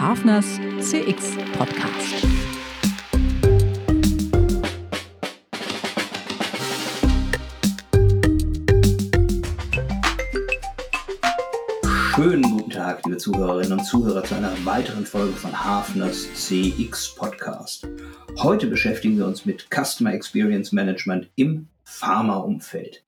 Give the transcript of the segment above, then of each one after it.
Hafners CX Podcast. Schönen guten Tag, liebe Zuhörerinnen und Zuhörer, zu einer weiteren Folge von Hafners CX Podcast. Heute beschäftigen wir uns mit Customer Experience Management im Pharmaumfeld.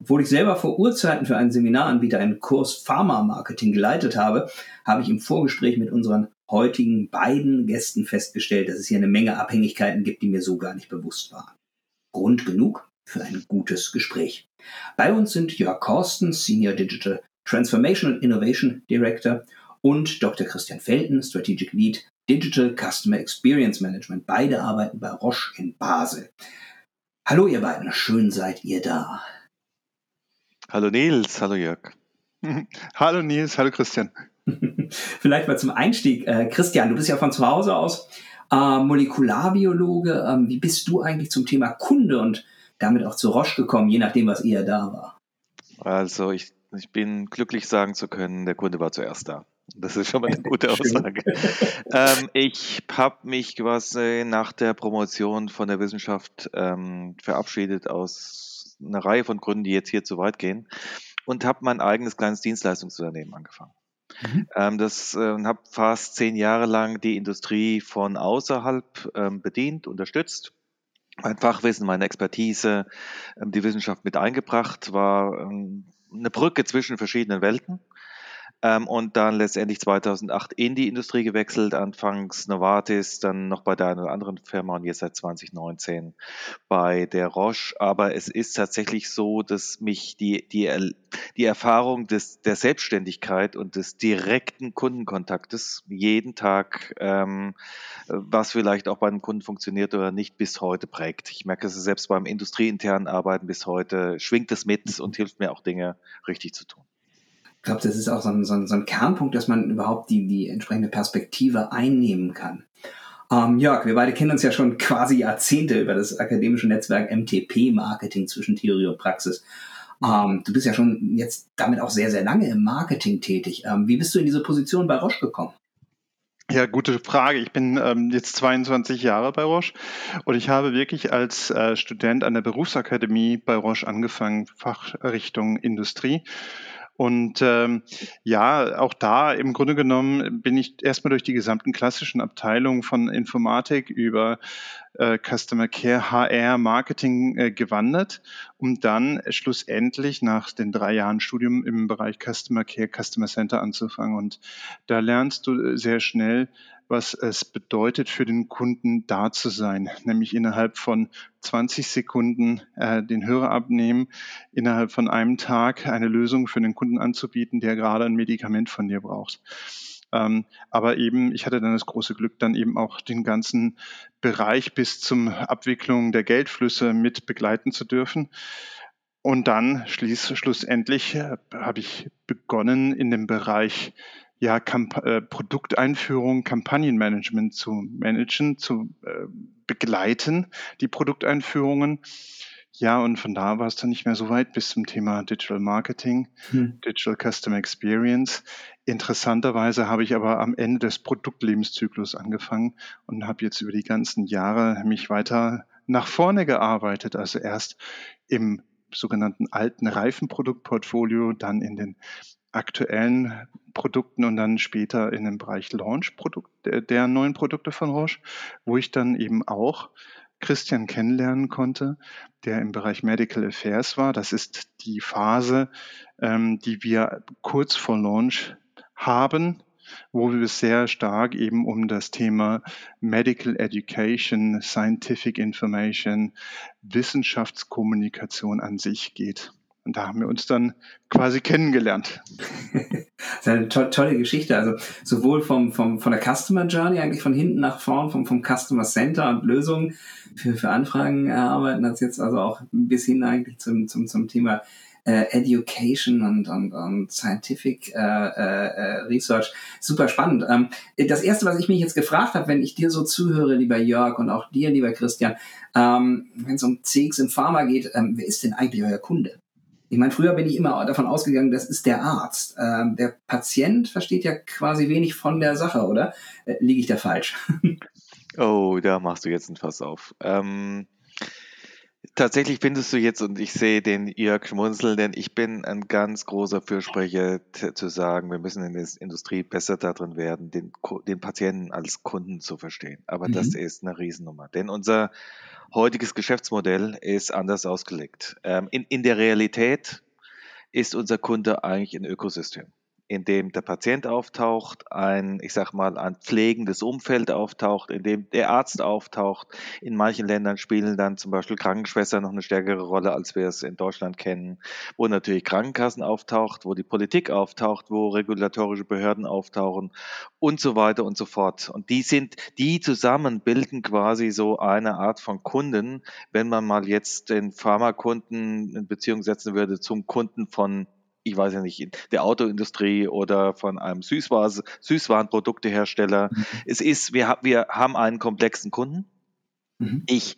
Obwohl ich selber vor Urzeiten für einen Seminaranbieter einen Kurs Pharma-Marketing geleitet habe, habe ich im Vorgespräch mit unseren heutigen beiden Gästen festgestellt, dass es hier eine Menge Abhängigkeiten gibt, die mir so gar nicht bewusst waren. Grund genug für ein gutes Gespräch. Bei uns sind Jörg Korsten, Senior Digital Transformation and Innovation Director und Dr. Christian Felten, Strategic Lead Digital Customer Experience Management. Beide arbeiten bei Roche in Basel. Hallo ihr beiden, schön seid ihr da. Hallo Nils, hallo Jörg. hallo Nils, hallo Christian. Vielleicht mal zum Einstieg. Äh, Christian, du bist ja von zu Hause aus äh, Molekularbiologe. Ähm, wie bist du eigentlich zum Thema Kunde und damit auch zu Roche gekommen, je nachdem, was eher da war? Also ich, ich bin glücklich sagen zu können, der Kunde war zuerst da. Das ist schon mal eine gute Aussage. ähm, ich habe mich quasi nach der Promotion von der Wissenschaft ähm, verabschiedet aus eine Reihe von Gründen, die jetzt hier zu weit gehen, und habe mein eigenes kleines Dienstleistungsunternehmen angefangen. Mhm. Ähm, das äh, habe fast zehn Jahre lang die Industrie von außerhalb ähm, bedient, unterstützt. Mein Fachwissen, meine Expertise, ähm, die Wissenschaft mit eingebracht, war ähm, eine Brücke zwischen verschiedenen Welten ähm, und dann letztendlich 2008 in die Industrie gewechselt, anfangs Novartis, dann noch bei der einen oder anderen Firma und jetzt seit 2019 bei der Roche. Aber es ist tatsächlich so, dass mich die, die, die Erfahrung des, der Selbstständigkeit und des direkten Kundenkontaktes jeden Tag, ähm, was vielleicht auch bei einem Kunden funktioniert oder nicht, bis heute prägt. Ich merke es selbst beim industrieinternen Arbeiten bis heute, schwingt es mit und hilft mir auch Dinge richtig zu tun. Ich glaube, das ist auch so ein, so, ein, so ein, Kernpunkt, dass man überhaupt die, die entsprechende Perspektive einnehmen kann. Ähm, Jörg, wir beide kennen uns ja schon quasi Jahrzehnte über das akademische Netzwerk MTP, Marketing zwischen Theorie und Praxis. Ähm, du bist ja schon jetzt damit auch sehr, sehr lange im Marketing tätig. Ähm, wie bist du in diese Position bei Roche gekommen? Ja, gute Frage. Ich bin ähm, jetzt 22 Jahre bei Roche und ich habe wirklich als äh, Student an der Berufsakademie bei Roche angefangen, Fachrichtung Industrie und ähm, ja, auch da im Grunde genommen bin ich erstmal durch die gesamten klassischen Abteilungen von Informatik über äh, Customer Care, HR, Marketing äh, gewandert, um dann schlussendlich nach den drei Jahren Studium im Bereich Customer Care, Customer Center anzufangen. Und da lernst du sehr schnell, was es bedeutet, für den Kunden da zu sein, nämlich innerhalb von 20 Sekunden äh, den Hörer abnehmen, innerhalb von einem Tag eine Lösung für den Kunden anzubieten, der gerade ein Medikament von dir braucht. Ähm, aber eben, ich hatte dann das große Glück, dann eben auch den ganzen Bereich bis zum Abwicklung der Geldflüsse mit begleiten zu dürfen. Und dann schließ, schlussendlich äh, habe ich begonnen in dem Bereich ja, Kamp äh, Produkteinführung, Kampagnenmanagement zu managen, zu äh, begleiten, die Produkteinführungen. Ja, und von da war es dann nicht mehr so weit bis zum Thema Digital Marketing, hm. Digital Customer Experience. Interessanterweise habe ich aber am Ende des Produktlebenszyklus angefangen und habe jetzt über die ganzen Jahre mich weiter nach vorne gearbeitet. Also erst im sogenannten alten Reifenproduktportfolio, dann in den aktuellen Produkten und dann später in dem Bereich Launch Produkt, der, der neuen Produkte von Roche, wo ich dann eben auch Christian kennenlernen konnte, der im Bereich Medical Affairs war. Das ist die Phase, ähm, die wir kurz vor Launch haben, wo wir sehr stark eben um das Thema Medical Education, Scientific Information, Wissenschaftskommunikation an sich geht. Und da haben wir uns dann quasi kennengelernt. das ist eine to tolle Geschichte. Also sowohl vom, vom, von der Customer Journey, eigentlich von hinten nach vorn, vom, vom Customer Center und Lösungen für, für Anfragen erarbeiten, als jetzt also auch bis hin eigentlich zum, zum, zum Thema äh, Education und, und, und Scientific äh, äh, Research. Super spannend. Ähm, das Erste, was ich mich jetzt gefragt habe, wenn ich dir so zuhöre, lieber Jörg, und auch dir, lieber Christian, ähm, wenn es um CX im Pharma geht, ähm, wer ist denn eigentlich euer Kunde? Ich meine, früher bin ich immer davon ausgegangen, das ist der Arzt. Ähm, der Patient versteht ja quasi wenig von der Sache, oder? Äh, liege ich da falsch? oh, da machst du jetzt ein Fass auf. Ähm, Tatsächlich findest du jetzt, und ich sehe den Jörg schmunzeln, denn ich bin ein ganz großer Fürsprecher zu sagen, wir müssen in der Industrie besser darin werden, den, den Patienten als Kunden zu verstehen. Aber mhm. das ist eine Riesennummer. Denn unser heutiges Geschäftsmodell ist anders ausgelegt. Ähm, in, in der Realität ist unser Kunde eigentlich ein Ökosystem in dem der Patient auftaucht, ein, ich sag mal, ein pflegendes Umfeld auftaucht, in dem der Arzt auftaucht. In manchen Ländern spielen dann zum Beispiel Krankenschwestern noch eine stärkere Rolle, als wir es in Deutschland kennen, wo natürlich Krankenkassen auftaucht, wo die Politik auftaucht, wo regulatorische Behörden auftauchen und so weiter und so fort. Und die sind, die zusammen bilden quasi so eine Art von Kunden, wenn man mal jetzt den Pharmakunden in Beziehung setzen würde zum Kunden von ich weiß ja nicht, der Autoindustrie oder von einem Süßwaren, Süßwarenproduktehersteller. Mhm. Es ist, wir, wir haben einen komplexen Kunden. Mhm. Ich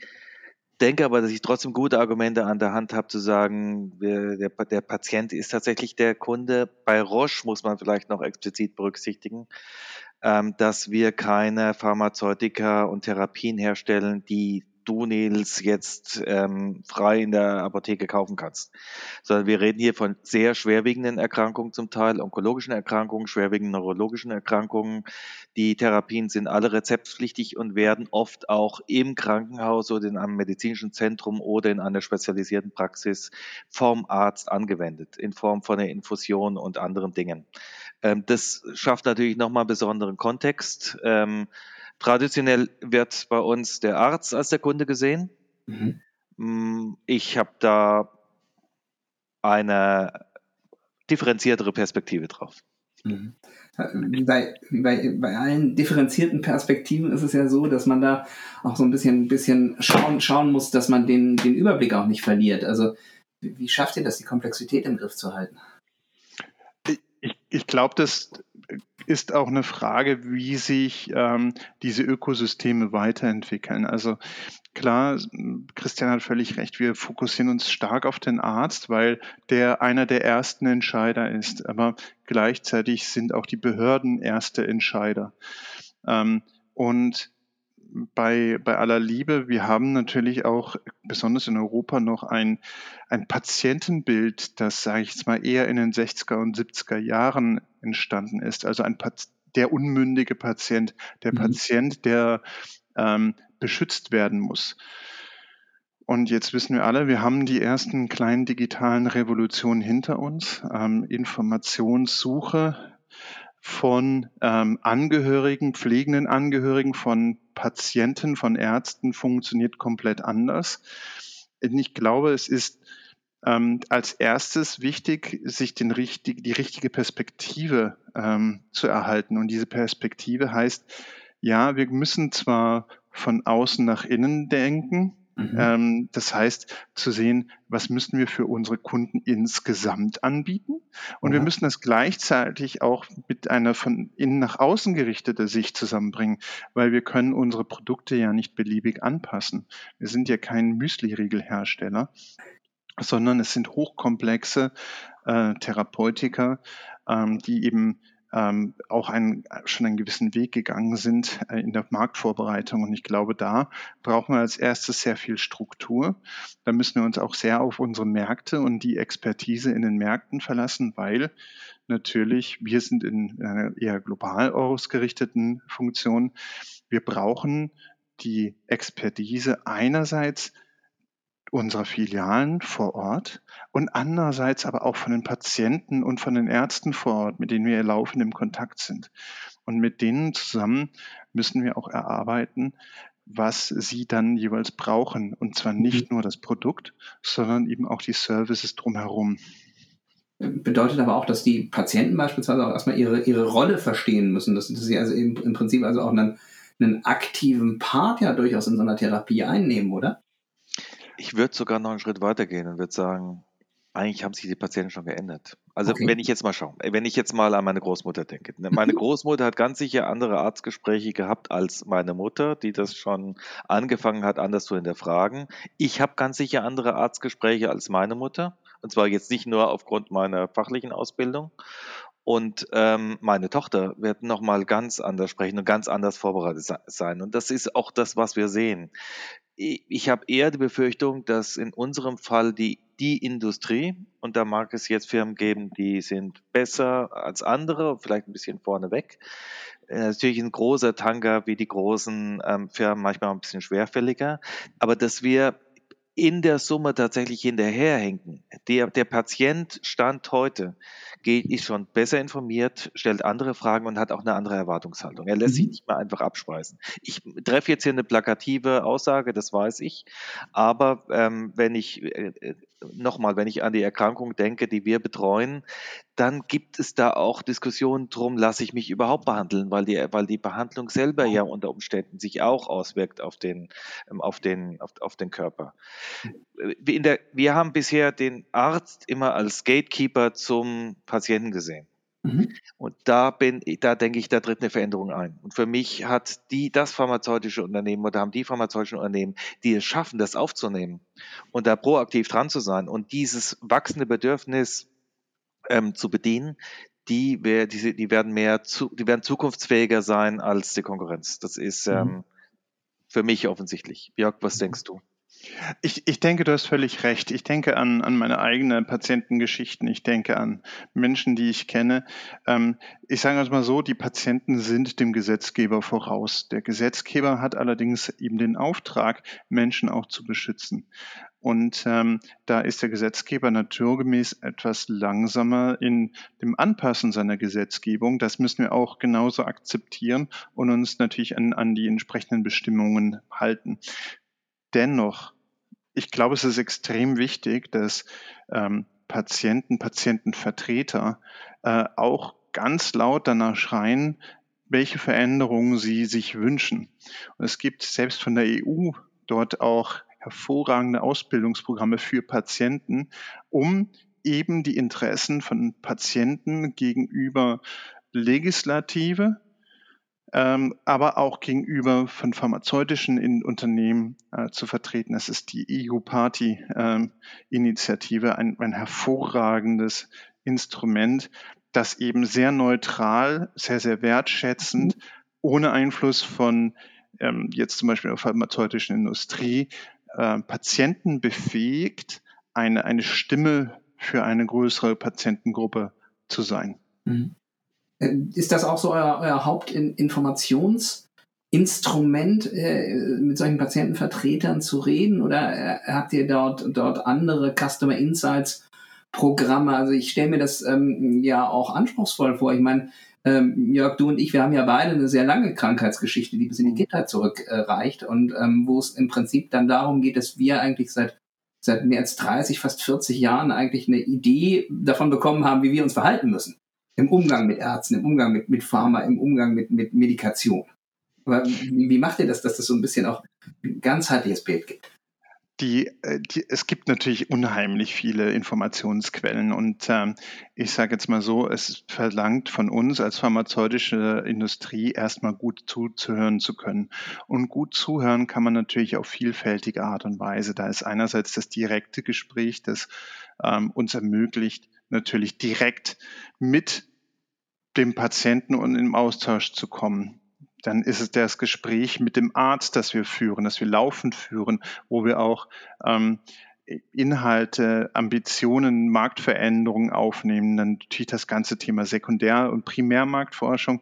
denke aber, dass ich trotzdem gute Argumente an der Hand habe, zu sagen, der, der Patient ist tatsächlich der Kunde. Bei Roche muss man vielleicht noch explizit berücksichtigen, ähm, dass wir keine Pharmazeutika und Therapien herstellen, die du, Nils, jetzt ähm, frei in der Apotheke kaufen kannst. Sondern wir reden hier von sehr schwerwiegenden Erkrankungen zum Teil, onkologischen Erkrankungen, schwerwiegenden neurologischen Erkrankungen. Die Therapien sind alle rezeptpflichtig und werden oft auch im Krankenhaus oder in einem medizinischen Zentrum oder in einer spezialisierten Praxis vom Arzt angewendet, in Form von einer Infusion und anderen Dingen. Ähm, das schafft natürlich nochmal besonderen Kontext. Ähm, Traditionell wird bei uns der Arzt als der Kunde gesehen. Mhm. Mm, ich habe da eine differenziertere Perspektive drauf. Mhm. Wie bei, wie bei, bei allen differenzierten Perspektiven ist es ja so, dass man da auch so ein bisschen, bisschen schauen, schauen muss, dass man den, den Überblick auch nicht verliert. Also wie schafft ihr das, die Komplexität im Griff zu halten? Ich, ich glaube, das ist auch eine Frage, wie sich ähm, diese Ökosysteme weiterentwickeln. Also klar, Christian hat völlig recht, wir fokussieren uns stark auf den Arzt, weil der einer der ersten Entscheider ist. Aber gleichzeitig sind auch die Behörden erste Entscheider. Ähm, und bei, bei aller Liebe, wir haben natürlich auch besonders in Europa noch ein, ein Patientenbild, das, sage ich jetzt mal, eher in den 60er und 70er Jahren entstanden ist. Also ein der unmündige Patient, der mhm. Patient, der ähm, beschützt werden muss. Und jetzt wissen wir alle, wir haben die ersten kleinen digitalen Revolutionen hinter uns. Ähm, Informationssuche von ähm, Angehörigen, pflegenden Angehörigen, von Patienten, von Ärzten funktioniert komplett anders. Ich glaube, es ist ähm, als erstes wichtig, sich den richtig, die richtige Perspektive ähm, zu erhalten. Und diese Perspektive heißt, ja, wir müssen zwar von außen nach innen denken, Mhm. Ähm, das heißt, zu sehen, was müssen wir für unsere Kunden insgesamt anbieten. Und mhm. wir müssen das gleichzeitig auch mit einer von innen nach außen gerichteten Sicht zusammenbringen, weil wir können unsere Produkte ja nicht beliebig anpassen. Wir sind ja kein Müsli-Riegelhersteller sondern es sind hochkomplexe äh, Therapeutika, ähm, die eben ähm, auch einen, schon einen gewissen Weg gegangen sind äh, in der Marktvorbereitung. Und ich glaube, da brauchen wir als erstes sehr viel Struktur. Da müssen wir uns auch sehr auf unsere Märkte und die Expertise in den Märkten verlassen, weil natürlich wir sind in einer eher global ausgerichteten Funktion. Wir brauchen die Expertise einerseits unserer Filialen vor Ort und andererseits aber auch von den Patienten und von den Ärzten vor Ort, mit denen wir laufend im Kontakt sind. Und mit denen zusammen müssen wir auch erarbeiten, was sie dann jeweils brauchen. Und zwar nicht mhm. nur das Produkt, sondern eben auch die Services drumherum. Bedeutet aber auch, dass die Patienten beispielsweise auch erstmal ihre, ihre Rolle verstehen müssen, dass, dass sie also im, im Prinzip also auch einen, einen aktiven Part ja durchaus in so einer Therapie einnehmen, oder? Ich würde sogar noch einen Schritt weitergehen und würde sagen, eigentlich haben sich die Patienten schon geändert. Also okay. wenn ich jetzt mal schaue, wenn ich jetzt mal an meine Großmutter denke. Ne, meine Großmutter hat ganz sicher andere Arztgespräche gehabt als meine Mutter, die das schon angefangen hat, anders zu hinterfragen. Ich habe ganz sicher andere Arztgespräche als meine Mutter Und zwar jetzt nicht nur aufgrund meiner fachlichen Ausbildung. Und ähm, meine Tochter wird nochmal ganz anders sprechen und ganz anders vorbereitet sein. Und das ist auch das, was wir sehen. Ich habe eher die Befürchtung, dass in unserem Fall die, die Industrie, und da mag es jetzt Firmen geben, die sind besser als andere, vielleicht ein bisschen vorneweg, äh, natürlich ein großer Tanker wie die großen ähm, Firmen, manchmal ein bisschen schwerfälliger, aber dass wir in der Summe tatsächlich hinterherhinken. Der, der Patient Stand heute geht, ist schon besser informiert, stellt andere Fragen und hat auch eine andere Erwartungshaltung. Er lässt sich mhm. nicht mehr einfach abspeisen. Ich treffe jetzt hier eine plakative Aussage, das weiß ich, aber ähm, wenn ich äh, äh nochmal, wenn ich an die Erkrankung denke, die wir betreuen, dann gibt es da auch Diskussionen drum, lasse ich mich überhaupt behandeln, weil die, weil die Behandlung selber ja unter Umständen sich auch auswirkt auf den, ähm, auf den, auf, auf den Körper. Der, wir haben bisher den Arzt immer als Gatekeeper zum Patienten gesehen. Mhm. Und da bin, da denke ich, da tritt eine Veränderung ein. Und für mich hat die, das pharmazeutische Unternehmen oder haben die pharmazeutischen Unternehmen, die es schaffen, das aufzunehmen und da proaktiv dran zu sein und dieses wachsende Bedürfnis ähm, zu bedienen, die, die, die werden mehr, zu, die werden zukunftsfähiger sein als die Konkurrenz. Das ist mhm. ähm, für mich offensichtlich. Jörg, was denkst du? Ich, ich denke, du hast völlig recht. Ich denke an, an meine eigenen Patientengeschichten. Ich denke an Menschen, die ich kenne. Ähm, ich sage es mal so, die Patienten sind dem Gesetzgeber voraus. Der Gesetzgeber hat allerdings eben den Auftrag, Menschen auch zu beschützen. Und ähm, da ist der Gesetzgeber naturgemäß etwas langsamer in dem Anpassen seiner Gesetzgebung. Das müssen wir auch genauso akzeptieren und uns natürlich an, an die entsprechenden Bestimmungen halten. Dennoch, ich glaube, es ist extrem wichtig, dass ähm, Patienten, Patientenvertreter äh, auch ganz laut danach schreien, welche Veränderungen sie sich wünschen. Und es gibt selbst von der EU dort auch hervorragende Ausbildungsprogramme für Patienten, um eben die Interessen von Patienten gegenüber Legislative, ähm, aber auch gegenüber von pharmazeutischen in Unternehmen äh, zu vertreten. Es ist die EU-Party-Initiative, ähm, ein, ein hervorragendes Instrument, das eben sehr neutral, sehr, sehr wertschätzend, ohne Einfluss von ähm, jetzt zum Beispiel der pharmazeutischen Industrie, äh, Patienten befähigt, eine, eine Stimme für eine größere Patientengruppe zu sein. Mhm. Ist das auch so euer, euer Hauptinformationsinstrument, äh, mit solchen Patientenvertretern zu reden? Oder äh, habt ihr dort, dort andere Customer Insights Programme? Also ich stelle mir das ähm, ja auch anspruchsvoll vor. Ich meine, ähm, Jörg, du und ich, wir haben ja beide eine sehr lange Krankheitsgeschichte, die bis in die Kindheit zurückreicht äh, und ähm, wo es im Prinzip dann darum geht, dass wir eigentlich seit seit mehr als 30, fast 40 Jahren eigentlich eine Idee davon bekommen haben, wie wir uns verhalten müssen im Umgang mit Ärzten, im Umgang mit, mit Pharma, im Umgang mit, mit Medikation. Aber wie, wie macht ihr das, dass das so ein bisschen auch ein ganzheitliches Bild gibt? Die, äh, die, es gibt natürlich unheimlich viele Informationsquellen und ähm, ich sage jetzt mal so, es verlangt von uns als pharmazeutische Industrie erstmal gut zuzuhören zu können. Und gut zuhören kann man natürlich auf vielfältige Art und Weise. Da ist einerseits das direkte Gespräch, das ähm, uns ermöglicht, natürlich direkt mit dem Patienten und im Austausch zu kommen. Dann ist es das Gespräch mit dem Arzt, das wir führen, das wir laufend führen, wo wir auch ähm, Inhalte, Ambitionen, Marktveränderungen aufnehmen, dann natürlich das ganze Thema Sekundär- und Primärmarktforschung.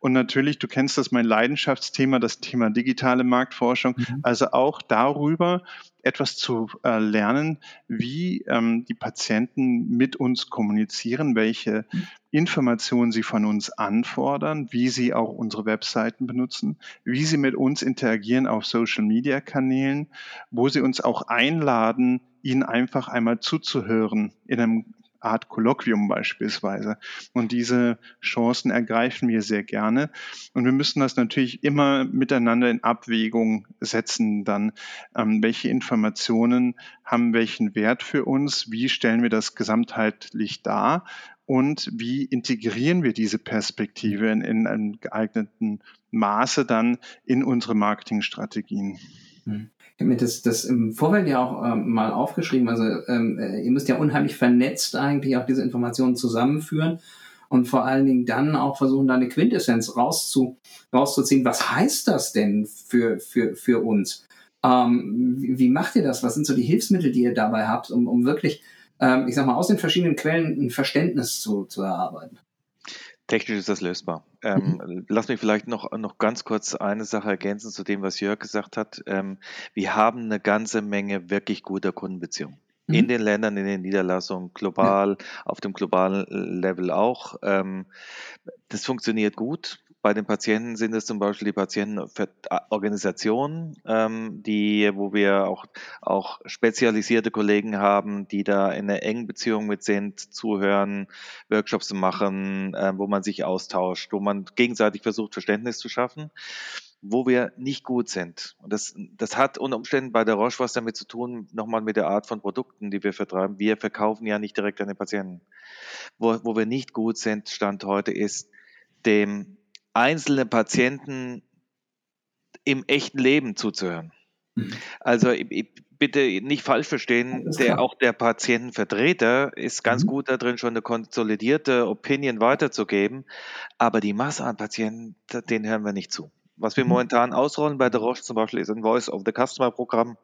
Und natürlich, du kennst das, mein Leidenschaftsthema, das Thema digitale Marktforschung. Mhm. Also auch darüber etwas zu äh, lernen, wie ähm, die Patienten mit uns kommunizieren, welche mhm. Informationen sie von uns anfordern, wie sie auch unsere Webseiten benutzen, wie sie mit uns interagieren auf Social-Media-Kanälen, wo sie uns auch einladen, ihnen einfach einmal zuzuhören in einem Art Kolloquium beispielsweise. Und diese Chancen ergreifen wir sehr gerne. Und wir müssen das natürlich immer miteinander in Abwägung setzen, dann, ähm, welche Informationen haben welchen Wert für uns, wie stellen wir das gesamtheitlich dar und wie integrieren wir diese Perspektive in, in einem geeigneten Maße dann in unsere Marketingstrategien. Hm. Ich habe mir das, das im Vorfeld ja auch ähm, mal aufgeschrieben. Also ähm, äh, ihr müsst ja unheimlich vernetzt eigentlich auch diese Informationen zusammenführen und vor allen Dingen dann auch versuchen, da eine Quintessenz rauszu, rauszuziehen. Was heißt das denn für, für, für uns? Ähm, wie, wie, macht ihr das? Was sind so die Hilfsmittel, die ihr dabei habt, um, um wirklich, ähm, ich sag mal, aus den verschiedenen Quellen ein Verständnis zu, zu erarbeiten? Technisch ist das lösbar. Ähm, mhm. Lass mich vielleicht noch, noch ganz kurz eine Sache ergänzen zu dem, was Jörg gesagt hat. Ähm, wir haben eine ganze Menge wirklich guter Kundenbeziehungen. Mhm. In den Ländern, in den Niederlassungen, global, ja. auf dem globalen Level auch. Ähm, das funktioniert gut. Bei den Patienten sind es zum Beispiel die Patientenorganisationen, ähm, die, wo wir auch, auch spezialisierte Kollegen haben, die da in einer engen Beziehung mit sind, zuhören, Workshops machen, äh, wo man sich austauscht, wo man gegenseitig versucht, Verständnis zu schaffen wo wir nicht gut sind. Und das, das hat unter Umständen bei der Roche was damit zu tun, nochmal mit der Art von Produkten, die wir vertreiben. Wir verkaufen ja nicht direkt an den Patienten. Wo, wo wir nicht gut sind, Stand heute, ist dem einzelnen Patienten im echten Leben zuzuhören. Mhm. Also bitte nicht falsch verstehen, der, auch der Patientenvertreter ist ganz mhm. gut darin, schon eine konsolidierte Opinion weiterzugeben, aber die Masse an Patienten, denen hören wir nicht zu. Was wir mhm. momentan ausrollen bei der Roche zum Beispiel ist ein Voice of the Customer Programm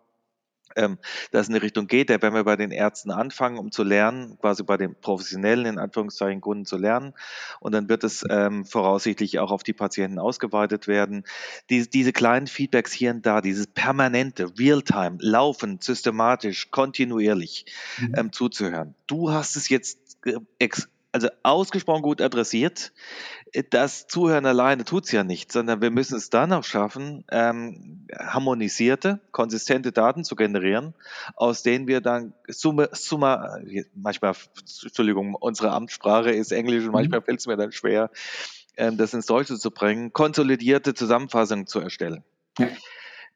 ähm, dass es in die Richtung geht, da werden wir bei den Ärzten anfangen, um zu lernen, quasi bei den professionellen, in Anführungszeichen, Kunden zu lernen. Und dann wird es ähm, voraussichtlich auch auf die Patienten ausgeweitet werden. Die, diese kleinen Feedbacks hier und da, dieses permanente, real-time, laufend, systematisch, kontinuierlich mhm. ähm, zuzuhören. Du hast es jetzt äh, also ausgesprochen gut adressiert. Das Zuhören alleine tut es ja nicht, sondern wir müssen es dann auch schaffen, ähm, harmonisierte, konsistente Daten zu generieren, aus denen wir dann Summe, Summe, manchmal, Entschuldigung, unsere Amtssprache ist Englisch und mhm. manchmal fällt es mir dann schwer, ähm, das ins Deutsche zu bringen, konsolidierte Zusammenfassungen zu erstellen. Ja.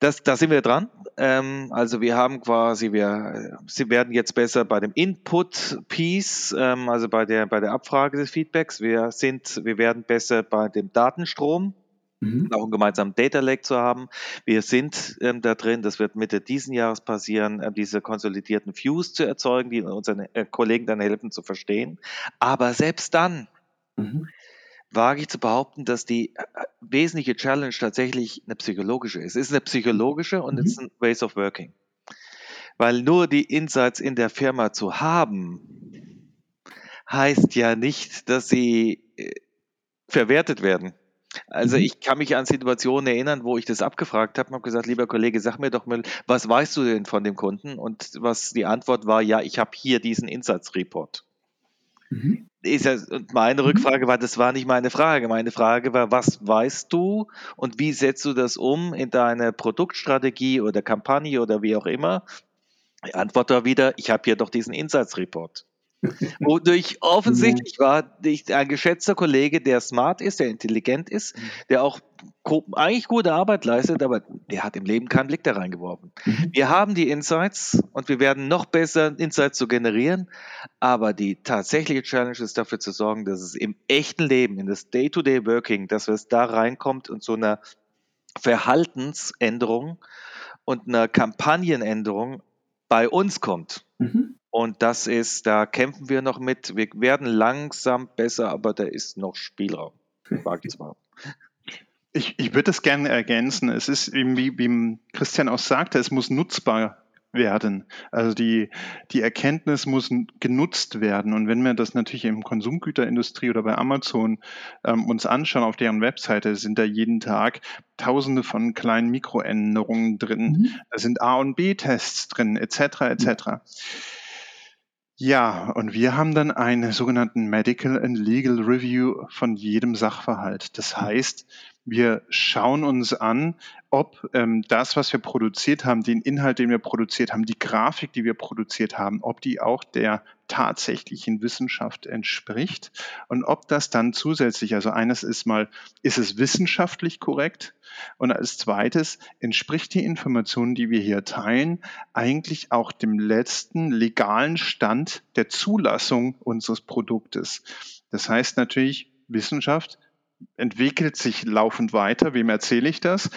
Das, da sind wir dran. Ähm, also wir haben quasi, wir, sie werden jetzt besser bei dem Input-Piece, ähm, also bei der, bei der Abfrage des Feedbacks. Wir sind, wir werden besser bei dem Datenstrom, mhm. auch einen gemeinsamen Data Lake zu haben. Wir sind ähm, da drin, das wird Mitte diesen Jahres passieren, äh, diese konsolidierten Views zu erzeugen, die unseren äh, Kollegen dann helfen zu verstehen. Aber selbst dann, mhm wage ich zu behaupten, dass die äh, wesentliche Challenge tatsächlich eine psychologische ist. Es ist eine psychologische und es mhm. ist ein Ways of Working. Weil nur die Insights in der Firma zu haben, heißt ja nicht, dass sie äh, verwertet werden. Also mhm. ich kann mich an Situationen erinnern, wo ich das abgefragt habe und habe gesagt, lieber Kollege, sag mir doch mal, was weißt du denn von dem Kunden? Und was die Antwort war, ja, ich habe hier diesen Insights Report. Mhm. Ist ja, und meine mhm. Rückfrage war, das war nicht meine Frage. Meine Frage war, was weißt du und wie setzt du das um in deine Produktstrategie oder Kampagne oder wie auch immer? Die Antwort war wieder, ich habe hier doch diesen Insights Report. Wodurch offensichtlich war, ein geschätzter Kollege, der smart ist, der intelligent ist, mhm. der auch eigentlich gute Arbeit leistet, aber der hat im Leben keinen Blick da reingeworfen. Mhm. Wir haben die Insights und wir werden noch besser, Insights zu generieren, aber die tatsächliche Challenge ist dafür zu sorgen, dass es im echten Leben, in das Day-to-Day-Working, dass es da reinkommt und so eine Verhaltensänderung und eine Kampagnenänderung bei uns kommt. Mhm. Und das ist, da kämpfen wir noch mit. Wir werden langsam besser, aber da ist noch Spielraum. Wage ich mal. Ich, ich würde das gerne ergänzen. Es ist eben, wie, wie Christian auch sagte, es muss nutzbar werden. Also die, die Erkenntnis muss genutzt werden. Und wenn wir das natürlich im Konsumgüterindustrie oder bei Amazon ähm, uns anschauen, auf deren Webseite sind da jeden Tag tausende von kleinen Mikroänderungen drin. Mhm. Da sind A- und B-Tests drin, etc. etc. Mhm. Ja, und wir haben dann einen sogenannten Medical and Legal Review von jedem Sachverhalt. Das heißt, wir schauen uns an, ob ähm, das, was wir produziert haben, den Inhalt, den wir produziert haben, die Grafik, die wir produziert haben, ob die auch der tatsächlichen Wissenschaft entspricht und ob das dann zusätzlich, also eines ist mal, ist es wissenschaftlich korrekt und als zweites entspricht die Information, die wir hier teilen, eigentlich auch dem letzten legalen Stand der Zulassung unseres Produktes. Das heißt natürlich, Wissenschaft entwickelt sich laufend weiter. Wem erzähle ich das?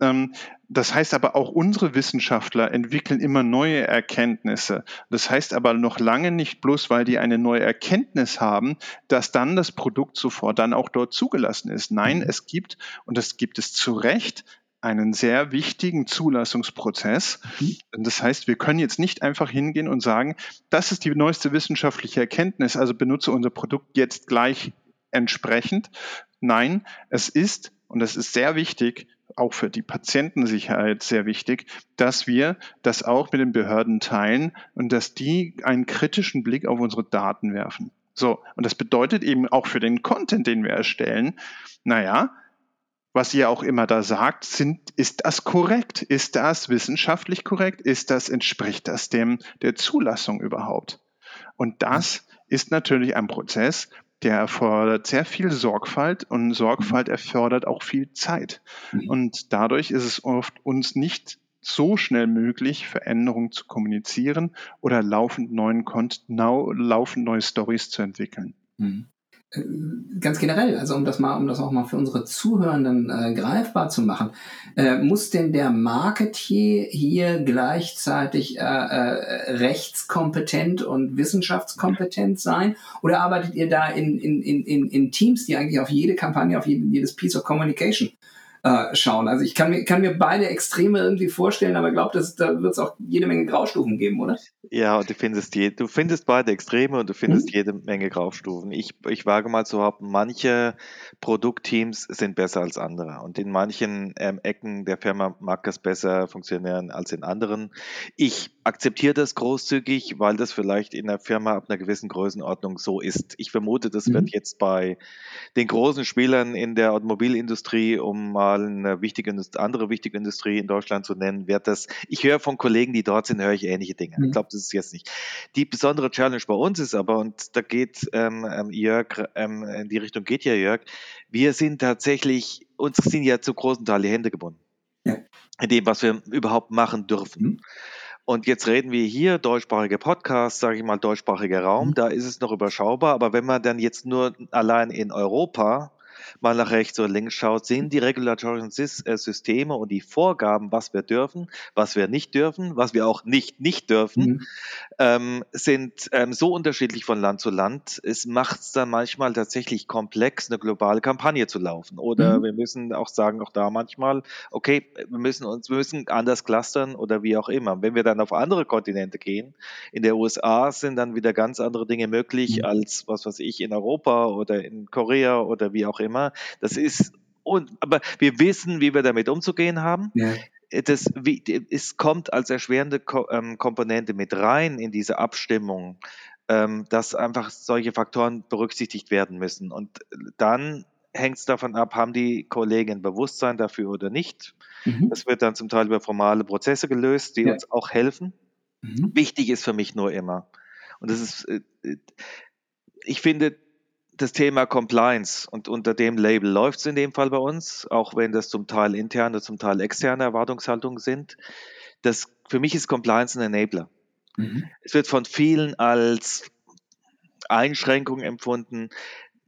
Ähm, das heißt aber auch unsere Wissenschaftler entwickeln immer neue Erkenntnisse. Das heißt aber noch lange nicht bloß, weil die eine neue Erkenntnis haben, dass dann das Produkt sofort dann auch dort zugelassen ist. Nein, mhm. es gibt, und das gibt es zu Recht, einen sehr wichtigen Zulassungsprozess. Mhm. Das heißt, wir können jetzt nicht einfach hingehen und sagen, das ist die neueste wissenschaftliche Erkenntnis, also benutze unser Produkt jetzt gleich entsprechend. Nein, es ist, und das ist sehr wichtig, auch für die Patientensicherheit sehr wichtig, dass wir das auch mit den Behörden teilen und dass die einen kritischen Blick auf unsere Daten werfen. So, und das bedeutet eben auch für den Content, den wir erstellen, naja, was ihr auch immer da sagt, sind, ist das korrekt? Ist das wissenschaftlich korrekt? Ist das, entspricht das dem der Zulassung überhaupt? Und das ist natürlich ein Prozess, der erfordert sehr viel Sorgfalt und Sorgfalt mhm. erfordert auch viel Zeit. Mhm. Und dadurch ist es oft uns nicht so schnell möglich, Veränderungen zu kommunizieren oder laufend neuen Content, laufend neue Stories zu entwickeln. Mhm ganz generell, also um das mal, um das auch mal für unsere Zuhörenden äh, greifbar zu machen, äh, muss denn der Marketier hier gleichzeitig äh, äh, rechtskompetent und wissenschaftskompetent sein? Oder arbeitet ihr da in, in, in, in Teams, die eigentlich auf jede Kampagne, auf jedes Piece of Communication äh, schauen. Also ich kann mir, kann mir beide Extreme irgendwie vorstellen, aber ich glaube, da wird es auch jede Menge Graustufen geben, oder? Ja, und du findest, je, du findest beide Extreme und du findest mhm. jede Menge Graustufen. Ich, ich wage mal zu behaupten, manche Produktteams sind besser als andere. Und in manchen ähm, Ecken der Firma mag das besser funktionieren als in anderen. Ich akzeptiere das großzügig, weil das vielleicht in der Firma ab einer gewissen Größenordnung so ist. Ich vermute, das mhm. wird jetzt bei den großen Spielern in der Automobilindustrie, um mal eine wichtige andere wichtige Industrie in Deutschland zu nennen, wird das, ich höre von Kollegen, die dort sind, höre ich ähnliche Dinge. Mhm. Ich glaube, das ist jetzt nicht. Die besondere Challenge bei uns ist aber, und da geht ähm, ähm, Jörg, ähm, in die Richtung geht ja Jörg, wir sind tatsächlich, uns sind ja zu großen Teil die Hände gebunden. Ja. In dem, was wir überhaupt machen dürfen. Mhm. Und jetzt reden wir hier, deutschsprachige Podcasts, sage ich mal, deutschsprachiger Raum, mhm. da ist es noch überschaubar, aber wenn man dann jetzt nur allein in Europa mal nach rechts oder links schaut, sind die regulatorischen äh, Systeme und die Vorgaben, was wir dürfen, was wir nicht dürfen, was wir auch nicht nicht dürfen, mhm. ähm, sind ähm, so unterschiedlich von Land zu Land. Es macht es dann manchmal tatsächlich komplex, eine globale Kampagne zu laufen. Oder mhm. wir müssen auch sagen, auch da manchmal, okay, wir müssen uns, wir müssen anders clustern oder wie auch immer. Wenn wir dann auf andere Kontinente gehen, in der USA sind dann wieder ganz andere Dinge möglich mhm. als was weiß ich in Europa oder in Korea oder wie auch immer immer. Das ist, und, aber wir wissen, wie wir damit umzugehen haben. Ja. Das, wie, es kommt als erschwerende Ko ähm, Komponente mit rein in diese Abstimmung, ähm, dass einfach solche Faktoren berücksichtigt werden müssen. Und dann hängt es davon ab, haben die Kollegen Bewusstsein dafür oder nicht. Mhm. Das wird dann zum Teil über formale Prozesse gelöst, die ja. uns auch helfen. Mhm. Wichtig ist für mich nur immer. Und das ist, äh, äh ich finde, das Thema Compliance und unter dem Label läuft es in dem Fall bei uns, auch wenn das zum Teil interne, zum Teil externe Erwartungshaltungen sind. Das, für mich ist Compliance ein Enabler. Mhm. Es wird von vielen als Einschränkung empfunden.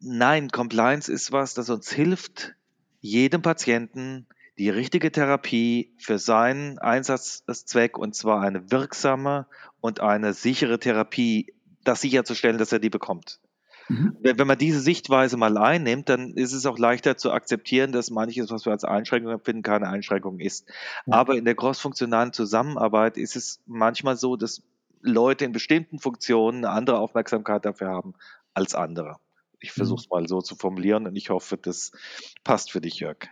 Nein, Compliance ist was, das uns hilft, jedem Patienten die richtige Therapie für seinen Einsatzzweck und zwar eine wirksame und eine sichere Therapie, das sicherzustellen, dass er die bekommt. Mhm. Wenn man diese Sichtweise mal einnimmt, dann ist es auch leichter zu akzeptieren, dass manches, was wir als Einschränkung empfinden, keine Einschränkung ist. Ja. Aber in der crossfunktionalen Zusammenarbeit ist es manchmal so, dass Leute in bestimmten Funktionen eine andere Aufmerksamkeit dafür haben als andere. Ich mhm. versuche es mal so zu formulieren und ich hoffe, das passt für dich, Jörg.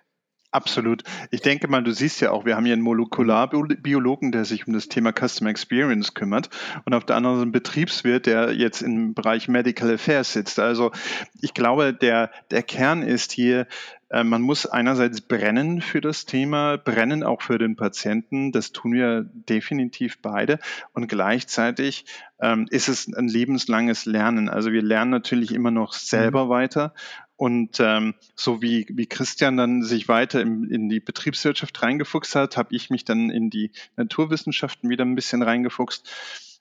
Absolut. Ich denke mal, du siehst ja auch, wir haben hier einen Molekularbiologen, der sich um das Thema Customer Experience kümmert und auf der anderen Seite einen Betriebswirt, der jetzt im Bereich Medical Affairs sitzt. Also ich glaube, der, der Kern ist hier, äh, man muss einerseits brennen für das Thema, brennen auch für den Patienten. Das tun wir definitiv beide. Und gleichzeitig ähm, ist es ein lebenslanges Lernen. Also wir lernen natürlich immer noch selber mhm. weiter und ähm, so wie, wie Christian dann sich weiter im, in die Betriebswirtschaft reingefuchst hat, habe ich mich dann in die Naturwissenschaften wieder ein bisschen reingefuchst.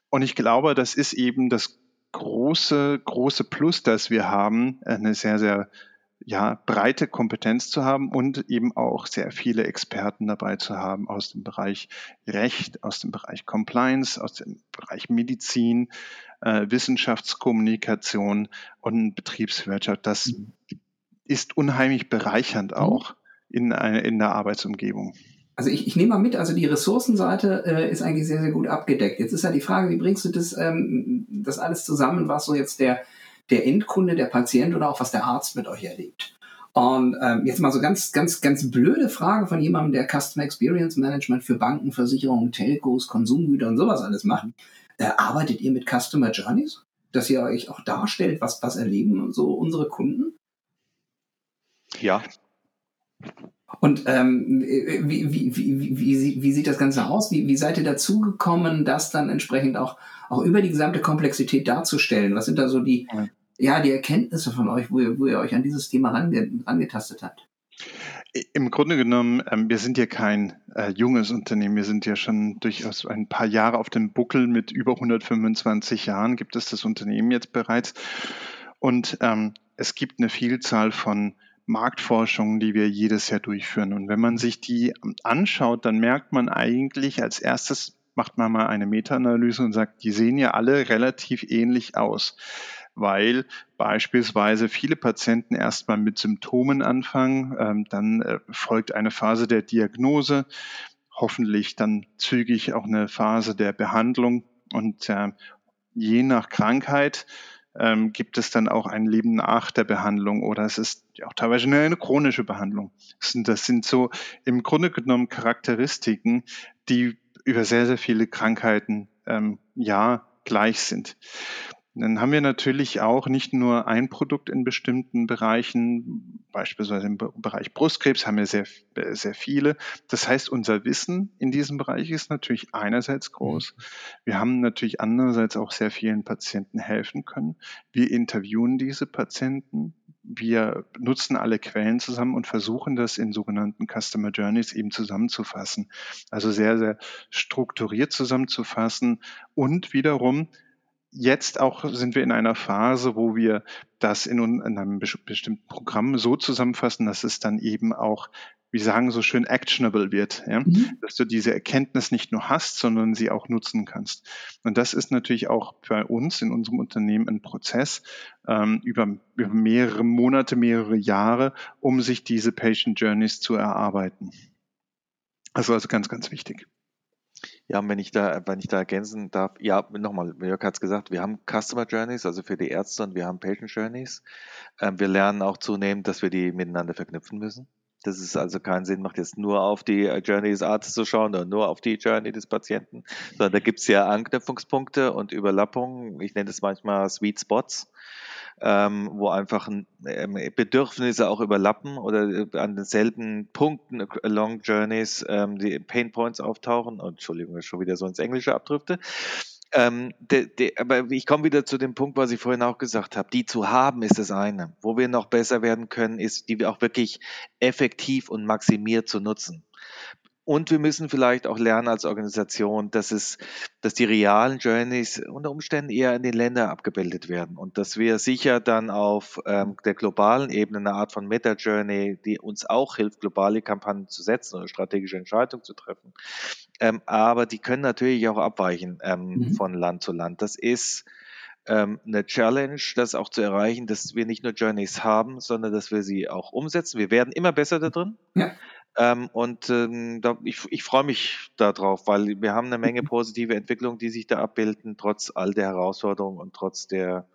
Und ich glaube, das ist eben das große, große Plus, das wir haben, eine sehr, sehr ja, breite Kompetenz zu haben und eben auch sehr viele Experten dabei zu haben aus dem Bereich Recht, aus dem Bereich Compliance, aus dem Bereich Medizin, äh, Wissenschaftskommunikation und Betriebswirtschaft. Das mhm. ist unheimlich bereichernd mhm. auch in, eine, in der Arbeitsumgebung. Also ich, ich nehme mal mit, also die Ressourcenseite äh, ist eigentlich sehr, sehr gut abgedeckt. Jetzt ist ja die Frage, wie bringst du das, ähm, das alles zusammen, was so jetzt der, der Endkunde, der Patient oder auch was der Arzt mit euch erlebt? Und ähm, jetzt mal so ganz, ganz, ganz blöde Frage von jemandem, der Customer Experience Management für Banken, Versicherungen, Telcos, Konsumgüter und sowas alles macht. Äh, arbeitet ihr mit Customer Journeys? Dass ihr euch auch darstellt, was, was erleben so unsere Kunden? Ja, und ähm, wie, wie, wie, wie, wie sieht das Ganze aus? Wie, wie seid ihr dazu gekommen, das dann entsprechend auch, auch über die gesamte Komplexität darzustellen? Was sind da so die, ja, die Erkenntnisse von euch, wo ihr, wo ihr euch an dieses Thema range, habt? Im Grunde genommen, ähm, wir sind ja kein äh, junges Unternehmen. Wir sind ja schon durchaus ein paar Jahre auf dem Buckel. Mit über 125 Jahren gibt es das Unternehmen jetzt bereits. Und ähm, es gibt eine Vielzahl von Marktforschungen, die wir jedes Jahr durchführen. Und wenn man sich die anschaut, dann merkt man eigentlich als erstes, macht man mal eine Meta-Analyse und sagt, die sehen ja alle relativ ähnlich aus, weil beispielsweise viele Patienten erstmal mit Symptomen anfangen, ähm, dann äh, folgt eine Phase der Diagnose, hoffentlich dann zügig auch eine Phase der Behandlung und äh, je nach Krankheit ähm, gibt es dann auch ein Leben nach der Behandlung oder es ist auch teilweise eine, chronische Behandlung. Das sind, das sind so im Grunde genommen Charakteristiken, die über sehr, sehr viele Krankheiten ähm, ja gleich sind. Dann haben wir natürlich auch nicht nur ein Produkt in bestimmten Bereichen, beispielsweise im Bereich Brustkrebs haben wir sehr, sehr viele. Das heißt, unser Wissen in diesem Bereich ist natürlich einerseits groß. Wir haben natürlich andererseits auch sehr vielen Patienten helfen können. Wir interviewen diese Patienten. Wir nutzen alle Quellen zusammen und versuchen das in sogenannten Customer Journeys eben zusammenzufassen. Also sehr, sehr strukturiert zusammenzufassen und wiederum jetzt auch sind wir in einer Phase, wo wir das in, in einem bestimmten Programm so zusammenfassen, dass es dann eben auch, wie sagen, so schön actionable wird, ja? Mhm. dass du diese Erkenntnis nicht nur hast, sondern sie auch nutzen kannst. Und das ist natürlich auch bei uns in unserem Unternehmen ein Prozess ähm, über, über mehrere Monate, mehrere Jahre, um sich diese Patient Journeys zu erarbeiten. Also also ganz, ganz wichtig. Ja, wenn ich da, wenn ich da ergänzen darf, ja, nochmal, Jörg hat es gesagt, wir haben Customer Journeys, also für die Ärzte und wir haben Patient Journeys. Ähm, wir lernen auch zunehmend, dass wir die miteinander verknüpfen müssen. Das ist also keinen Sinn, macht jetzt nur auf die Journey des Arztes zu schauen oder nur auf die Journey des Patienten, sondern da gibt es ja Anknüpfungspunkte und Überlappungen. Ich nenne das manchmal Sweet Spots ähm, wo einfach ähm, Bedürfnisse auch überlappen oder äh, an denselben Punkten along Journeys ähm, die Pain Points auftauchen. Und, Entschuldigung, schon wieder so ins Englische abdrifte. Ähm, de, de, aber ich komme wieder zu dem Punkt, was ich vorhin auch gesagt habe. Die zu haben ist das eine. Wo wir noch besser werden können, ist, die auch wirklich effektiv und maximiert zu nutzen. Und wir müssen vielleicht auch lernen als Organisation, dass es, dass die realen Journeys unter Umständen eher in den Ländern abgebildet werden und dass wir sicher dann auf ähm, der globalen Ebene eine Art von Meta-Journey, die uns auch hilft, globale Kampagnen zu setzen oder strategische Entscheidungen zu treffen. Ähm, aber die können natürlich auch abweichen ähm, mhm. von Land zu Land. Das ist ähm, eine Challenge, das auch zu erreichen, dass wir nicht nur Journeys haben, sondern dass wir sie auch umsetzen. Wir werden immer besser da drin. Ja. Ähm, und ähm, da, ich, ich freue mich darauf, weil wir haben eine Menge positive Entwicklungen, die sich da abbilden, trotz all der Herausforderungen und trotz der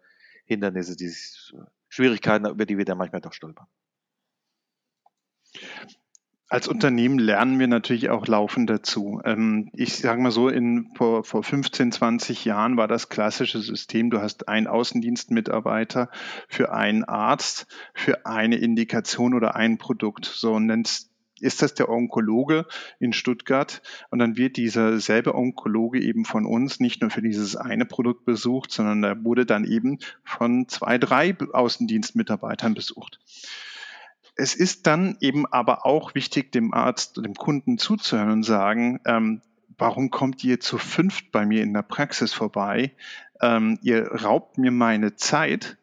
Hindernisse, die Schwierigkeiten, über die wir da manchmal doch stolpern. Als Unternehmen lernen wir natürlich auch laufend dazu. Ähm, ich sage mal so, in, vor, vor 15, 20 Jahren war das klassische System, du hast einen Außendienstmitarbeiter für einen Arzt, für eine Indikation oder ein Produkt. So nennst ist das der Onkologe in Stuttgart und dann wird dieser selbe Onkologe eben von uns nicht nur für dieses eine Produkt besucht, sondern er wurde dann eben von zwei, drei Außendienstmitarbeitern besucht. Es ist dann eben aber auch wichtig, dem Arzt, dem Kunden zuzuhören und sagen, ähm, warum kommt ihr zu fünft bei mir in der Praxis vorbei? Ähm, ihr raubt mir meine Zeit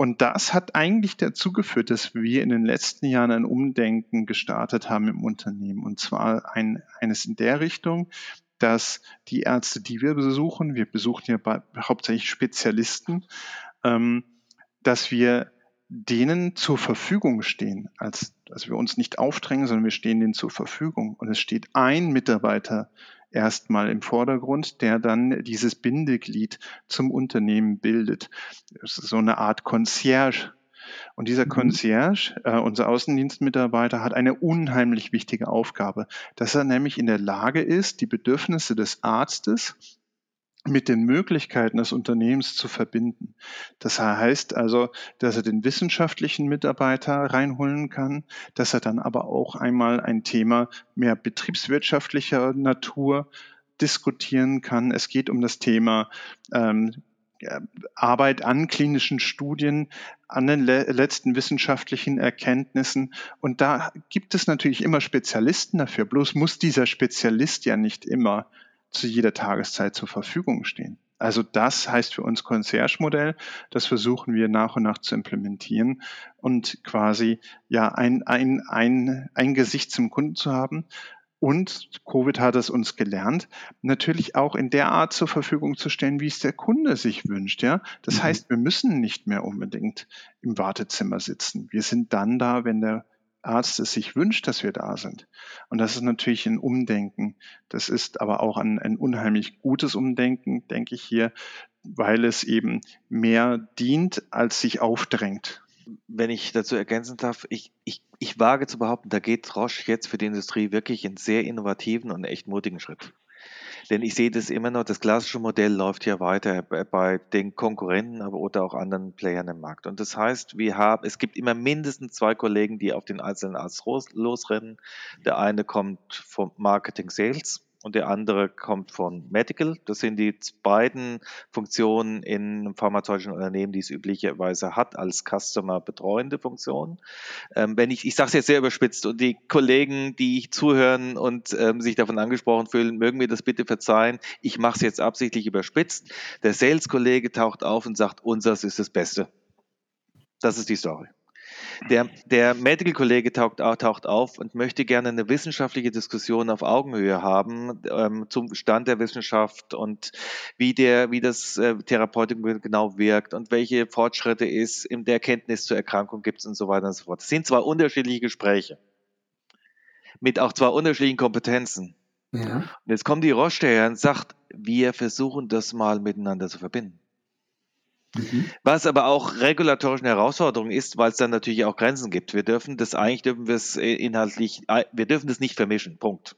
Und das hat eigentlich dazu geführt, dass wir in den letzten Jahren ein Umdenken gestartet haben im Unternehmen. Und zwar ein, eines in der Richtung, dass die Ärzte, die wir besuchen, wir besuchen ja bei, hauptsächlich Spezialisten, ähm, dass wir denen zur Verfügung stehen, als, also wir uns nicht aufdrängen, sondern wir stehen denen zur Verfügung. Und es steht ein Mitarbeiter erstmal im Vordergrund, der dann dieses Bindeglied zum Unternehmen bildet. Das ist so eine Art Concierge. Und dieser mhm. Concierge, äh, unser Außendienstmitarbeiter, hat eine unheimlich wichtige Aufgabe, dass er nämlich in der Lage ist, die Bedürfnisse des Arztes mit den Möglichkeiten des Unternehmens zu verbinden. Das heißt also, dass er den wissenschaftlichen Mitarbeiter reinholen kann, dass er dann aber auch einmal ein Thema mehr betriebswirtschaftlicher Natur diskutieren kann. Es geht um das Thema ähm, Arbeit an klinischen Studien, an den le letzten wissenschaftlichen Erkenntnissen. Und da gibt es natürlich immer Spezialisten dafür. Bloß muss dieser Spezialist ja nicht immer zu jeder Tageszeit zur Verfügung stehen. Also das heißt für uns Concierge-Modell. Das versuchen wir nach und nach zu implementieren und quasi ja ein, ein, ein, ein Gesicht zum Kunden zu haben. Und Covid hat es uns gelernt, natürlich auch in der Art zur Verfügung zu stellen, wie es der Kunde sich wünscht. Ja, das mhm. heißt, wir müssen nicht mehr unbedingt im Wartezimmer sitzen. Wir sind dann da, wenn der Arzt es sich wünscht, dass wir da sind. Und das ist natürlich ein Umdenken. Das ist aber auch ein, ein unheimlich gutes Umdenken, denke ich hier, weil es eben mehr dient, als sich aufdrängt. Wenn ich dazu ergänzen darf, ich, ich, ich wage zu behaupten, da geht Roche jetzt für die Industrie wirklich einen sehr innovativen und echt mutigen Schritt. Denn ich sehe das immer noch, das klassische Modell läuft ja weiter bei den Konkurrenten, aber oder auch anderen Playern im Markt. Und das heißt, wir haben, es gibt immer mindestens zwei Kollegen, die auf den einzelnen Arzt losrennen. Der eine kommt vom Marketing Sales und der andere kommt von Medical. Das sind die beiden Funktionen in einem pharmazeutischen Unternehmen, die es üblicherweise hat als Customer betreuende Funktion. Ähm, wenn ich, ich sage es jetzt sehr überspitzt und die Kollegen, die zuhören und ähm, sich davon angesprochen fühlen, mögen mir das bitte verzeihen. Ich mache es jetzt absichtlich überspitzt. Der Sales-Kollege taucht auf und sagt, unseres ist das Beste. Das ist die Story. Der, der Medical-Kollege taucht, taucht, auf und möchte gerne eine wissenschaftliche Diskussion auf Augenhöhe haben ähm, zum Stand der Wissenschaft und wie, der, wie das äh, Therapeutikum genau wirkt und welche Fortschritte es in der Erkenntnis zur Erkrankung gibt und so weiter und so fort. Das sind zwar unterschiedliche Gespräche mit auch zwei unterschiedlichen Kompetenzen. Ja. Und jetzt kommt die Roche daher und sagt, wir versuchen das mal miteinander zu verbinden. Mhm. Was aber auch regulatorischen Herausforderungen ist, weil es dann natürlich auch Grenzen gibt. Wir dürfen das eigentlich dürfen wir es äh, inhaltlich, äh, wir dürfen das nicht vermischen. Punkt.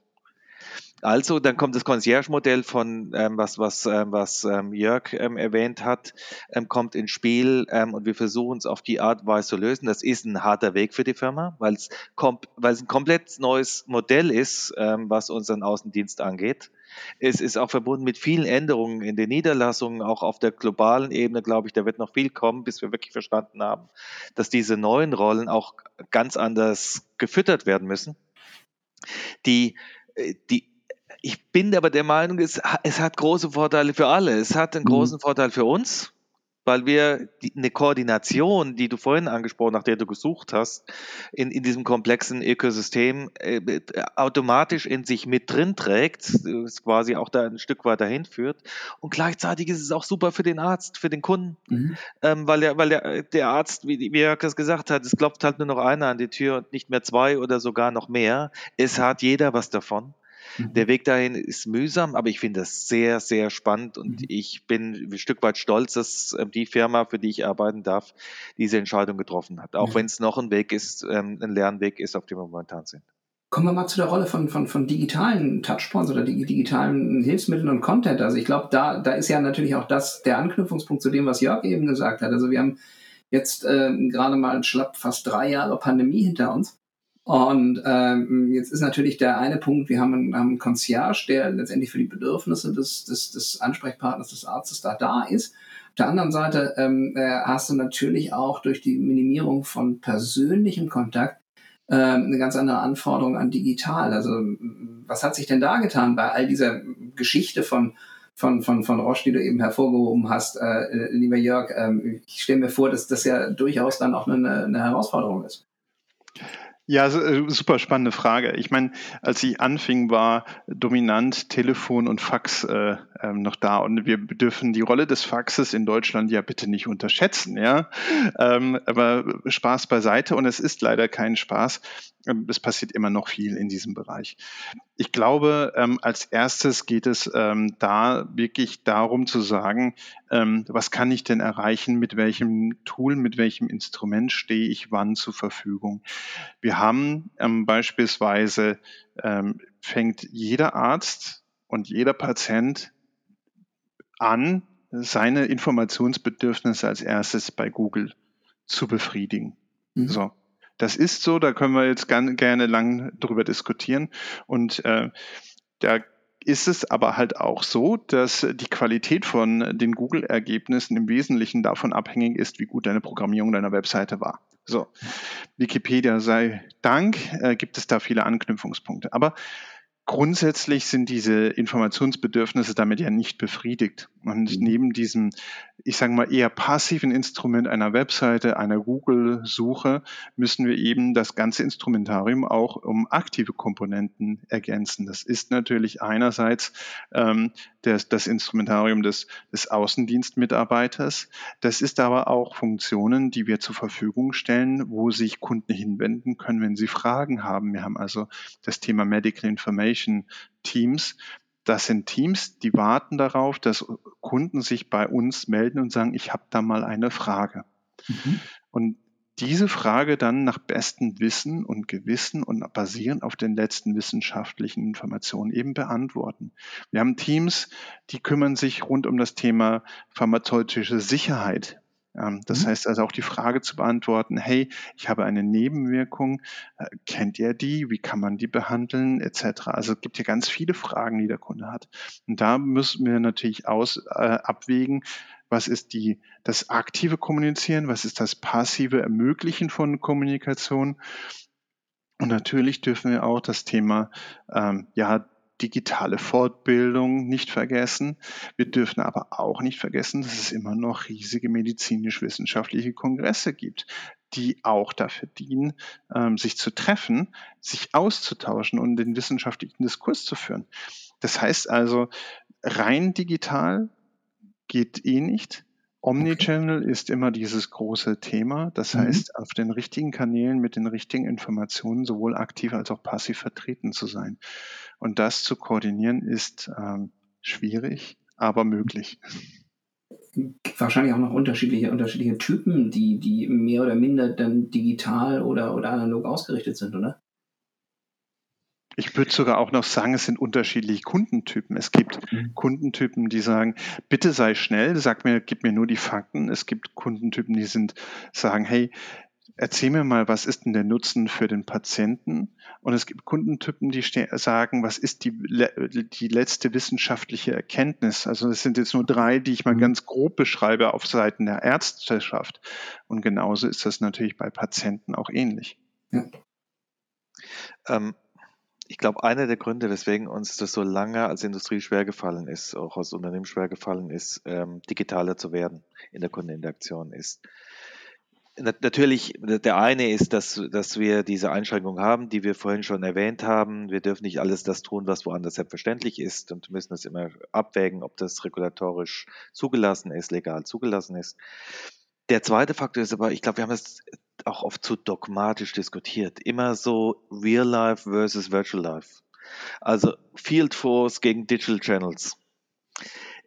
Also, dann kommt das Concierge-Modell von, ähm, was, was, ähm, was ähm, Jörg ähm, erwähnt hat, ähm, kommt ins Spiel ähm, und wir versuchen es auf die Art und Weise zu lösen. Das ist ein harter Weg für die Firma, weil es, ein komplett neues Modell ist, was unseren Außendienst angeht. Es ist auch verbunden mit vielen Änderungen in den Niederlassungen, auch auf der globalen Ebene, glaube ich, da wird noch viel kommen, bis wir wirklich verstanden haben, dass diese neuen Rollen auch ganz anders gefüttert werden müssen. Die, äh, die, ich bin aber der Meinung, es, es hat große Vorteile für alle. Es hat einen mhm. großen Vorteil für uns, weil wir die, eine Koordination, die du vorhin angesprochen, nach der du gesucht hast, in, in diesem komplexen Ökosystem äh, automatisch in sich mit drin trägt, es quasi auch da ein Stück weit dahin führt. Und gleichzeitig ist es auch super für den Arzt, für den Kunden, mhm. ähm, weil, der, weil der, der Arzt, wie, wie er das gesagt hat, es klopft halt nur noch einer an die Tür und nicht mehr zwei oder sogar noch mehr. Es hat jeder was davon. Mhm. Der Weg dahin ist mühsam, aber ich finde das sehr, sehr spannend und mhm. ich bin ein Stück weit stolz, dass ähm, die Firma, für die ich arbeiten darf, diese Entscheidung getroffen hat. Auch ja. wenn es noch ein Weg ist, ähm, ein Lernweg ist, auf dem wir momentan sind. Kommen wir mal zu der Rolle von, von, von digitalen Touchpoints oder digitalen Hilfsmitteln und Content. Also ich glaube, da, da ist ja natürlich auch das der Anknüpfungspunkt zu dem, was Jörg eben gesagt hat. Also wir haben jetzt äh, gerade mal schlapp fast drei Jahre Pandemie hinter uns. Und ähm, jetzt ist natürlich der eine Punkt, wir haben einen, haben einen Concierge, der letztendlich für die Bedürfnisse des, des, des Ansprechpartners, des Arztes da da ist. Auf der anderen Seite ähm, äh, hast du natürlich auch durch die Minimierung von persönlichem Kontakt äh, eine ganz andere Anforderung an digital. Also was hat sich denn da getan bei all dieser Geschichte von von, von, von Roche, die du eben hervorgehoben hast, äh, lieber Jörg, äh, ich stelle mir vor, dass das ja durchaus dann auch eine, eine Herausforderung ist. Ja, äh, super spannende Frage. Ich meine, als ich anfing, war dominant Telefon und Fax äh, ähm, noch da und wir dürfen die Rolle des Faxes in Deutschland ja bitte nicht unterschätzen, ja. Ähm, aber Spaß beiseite und es ist leider kein Spaß. Ähm, es passiert immer noch viel in diesem Bereich. Ich glaube, ähm, als erstes geht es ähm, da wirklich darum zu sagen, ähm, was kann ich denn erreichen, mit welchem Tool, mit welchem Instrument stehe ich wann zur Verfügung. Wir haben ähm, beispielsweise, ähm, fängt jeder Arzt und jeder Patient an, seine Informationsbedürfnisse als erstes bei Google zu befriedigen. Mhm. So. Das ist so, da können wir jetzt gern, gerne lang drüber diskutieren. Und äh, da ist es aber halt auch so, dass die Qualität von den Google-Ergebnissen im Wesentlichen davon abhängig ist, wie gut deine Programmierung deiner Webseite war. So, Wikipedia sei Dank, äh, gibt es da viele Anknüpfungspunkte. Aber grundsätzlich sind diese Informationsbedürfnisse damit ja nicht befriedigt. Und mhm. neben diesem ich sage mal, eher passiven Instrument einer Webseite, einer Google-Suche, müssen wir eben das ganze Instrumentarium auch um aktive Komponenten ergänzen. Das ist natürlich einerseits ähm, das, das Instrumentarium des, des Außendienstmitarbeiters. Das ist aber auch Funktionen, die wir zur Verfügung stellen, wo sich Kunden hinwenden können, wenn sie Fragen haben. Wir haben also das Thema Medical Information Teams, das sind Teams, die warten darauf, dass Kunden sich bei uns melden und sagen, ich habe da mal eine Frage. Mhm. Und diese Frage dann nach bestem Wissen und Gewissen und basierend auf den letzten wissenschaftlichen Informationen eben beantworten. Wir haben Teams, die kümmern sich rund um das Thema pharmazeutische Sicherheit das mhm. heißt also auch die Frage zu beantworten, hey, ich habe eine Nebenwirkung, äh, kennt ihr die, wie kann man die behandeln, etc. Also es gibt hier ganz viele Fragen, die der Kunde hat. Und da müssen wir natürlich aus, äh, abwägen, was ist die, das aktive Kommunizieren, was ist das passive Ermöglichen von Kommunikation. Und natürlich dürfen wir auch das Thema ähm, ja, digitale Fortbildung nicht vergessen. Wir dürfen aber auch nicht vergessen, dass es immer noch riesige medizinisch-wissenschaftliche Kongresse gibt, die auch dafür dienen, ähm, sich zu treffen, sich auszutauschen und den wissenschaftlichen Diskurs zu führen. Das heißt also, rein digital geht eh nicht. Omnichannel okay. ist immer dieses große Thema. Das mhm. heißt, auf den richtigen Kanälen mit den richtigen Informationen sowohl aktiv als auch passiv vertreten zu sein. Und das zu koordinieren ist ähm, schwierig, aber möglich. Wahrscheinlich auch noch unterschiedliche, unterschiedliche Typen, die, die mehr oder minder dann digital oder, oder analog ausgerichtet sind, oder? Ich würde sogar auch noch sagen, es sind unterschiedliche Kundentypen. Es gibt mhm. Kundentypen, die sagen, bitte sei schnell, sag mir, gib mir nur die Fakten. Es gibt Kundentypen, die sind, sagen, hey, erzähl mir mal, was ist denn der Nutzen für den Patienten? Und es gibt Kundentypen, die sagen, was ist die, die letzte wissenschaftliche Erkenntnis? Also es sind jetzt nur drei, die ich mal mhm. ganz grob beschreibe auf Seiten der Ärzteschaft. Und genauso ist das natürlich bei Patienten auch ähnlich. Ja. Ähm, ich glaube, einer der Gründe, weswegen uns das so lange als Industrie schwer gefallen ist, auch als Unternehmen schwer gefallen ist, ähm, digitaler zu werden in der Kundeninteraktion, ist, Natürlich, der eine ist, dass, dass wir diese Einschränkung haben, die wir vorhin schon erwähnt haben. Wir dürfen nicht alles das tun, was woanders selbstverständlich ist und müssen das immer abwägen, ob das regulatorisch zugelassen ist, legal zugelassen ist. Der zweite Faktor ist aber, ich glaube, wir haben das auch oft zu dogmatisch diskutiert. Immer so Real Life versus Virtual Life. Also Field Force gegen Digital Channels.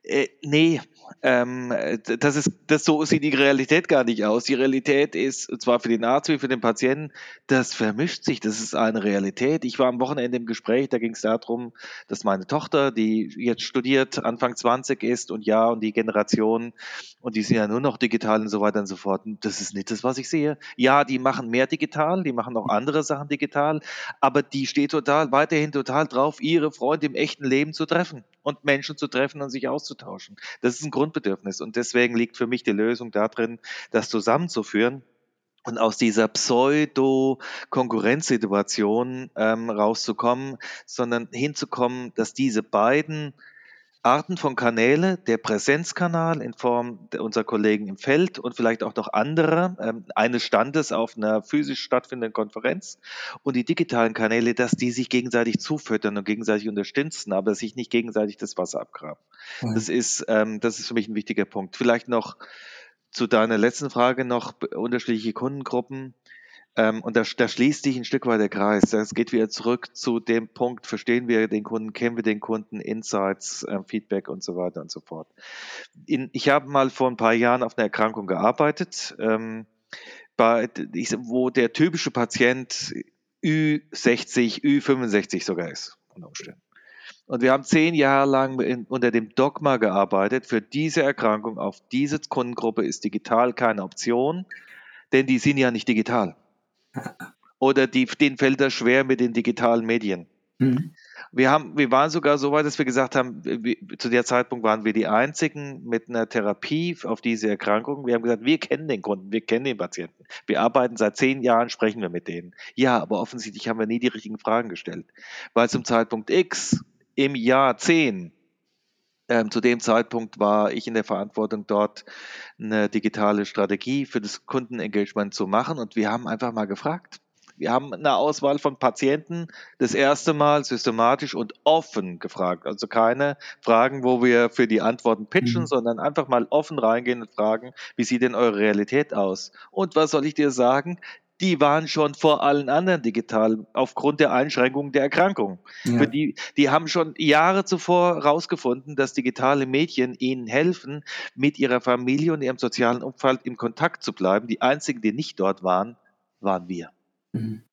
Äh, nee, ähm, das ist, das so sieht die Realität gar nicht aus. Die Realität ist, zwar für den Arzt wie für den Patienten, das vermischt sich. Das ist eine Realität. Ich war am Wochenende im Gespräch, da ging es darum, dass meine Tochter, die jetzt studiert, Anfang 20 ist und ja, und die Generation, und die sind ja nur noch digital und so weiter und so fort. Das ist nicht das, was ich sehe. Ja, die machen mehr digital, die machen auch andere Sachen digital, aber die steht total, weiterhin total drauf, ihre Freunde im echten Leben zu treffen und Menschen zu treffen und sich auszutauschen. Das ist ein Grundbedürfnis. Und deswegen liegt für mich die Lösung darin, das zusammenzuführen und aus dieser Pseudo-Konkurrenzsituation ähm, rauszukommen, sondern hinzukommen, dass diese beiden Arten von Kanäle, der Präsenzkanal in Form unserer Kollegen im Feld und vielleicht auch noch andere, ähm, eines Standes auf einer physisch stattfindenden Konferenz und die digitalen Kanäle, dass die sich gegenseitig zufüttern und gegenseitig unterstützen, aber sich nicht gegenseitig das Wasser abgraben. Mhm. Das, ist, ähm, das ist für mich ein wichtiger Punkt. Vielleicht noch zu deiner letzten Frage noch unterschiedliche Kundengruppen. Ähm, und da, da, schließt sich ein Stück weit der Kreis. Es geht wieder zurück zu dem Punkt, verstehen wir den Kunden, kennen wir den Kunden, Insights, äh, Feedback und so weiter und so fort. In, ich habe mal vor ein paar Jahren auf einer Erkrankung gearbeitet, ähm, bei, wo der typische Patient Ü60, Ü65 sogar ist, unter Umständen. Und wir haben zehn Jahre lang in, unter dem Dogma gearbeitet, für diese Erkrankung auf diese Kundengruppe ist digital keine Option, denn die sind ja nicht digital. Oder die, denen fällt das schwer mit den digitalen Medien. Mhm. Wir, haben, wir waren sogar so weit, dass wir gesagt haben, wir, zu der Zeitpunkt waren wir die Einzigen mit einer Therapie auf diese Erkrankung. Wir haben gesagt, wir kennen den Kunden, wir kennen den Patienten. Wir arbeiten seit zehn Jahren, sprechen wir mit denen. Ja, aber offensichtlich haben wir nie die richtigen Fragen gestellt. Weil zum Zeitpunkt X im Jahr 10 ähm, zu dem Zeitpunkt war ich in der Verantwortung, dort eine digitale Strategie für das Kundenengagement zu machen. Und wir haben einfach mal gefragt. Wir haben eine Auswahl von Patienten das erste Mal systematisch und offen gefragt. Also keine Fragen, wo wir für die Antworten pitchen, mhm. sondern einfach mal offen reingehen und fragen, wie sieht denn eure Realität aus? Und was soll ich dir sagen? Die waren schon vor allen anderen digital aufgrund der Einschränkungen der Erkrankung. Ja. Für die, die haben schon Jahre zuvor herausgefunden, dass digitale Medien ihnen helfen, mit ihrer Familie und ihrem sozialen Umfeld in Kontakt zu bleiben. Die einzigen, die nicht dort waren, waren wir. Mhm.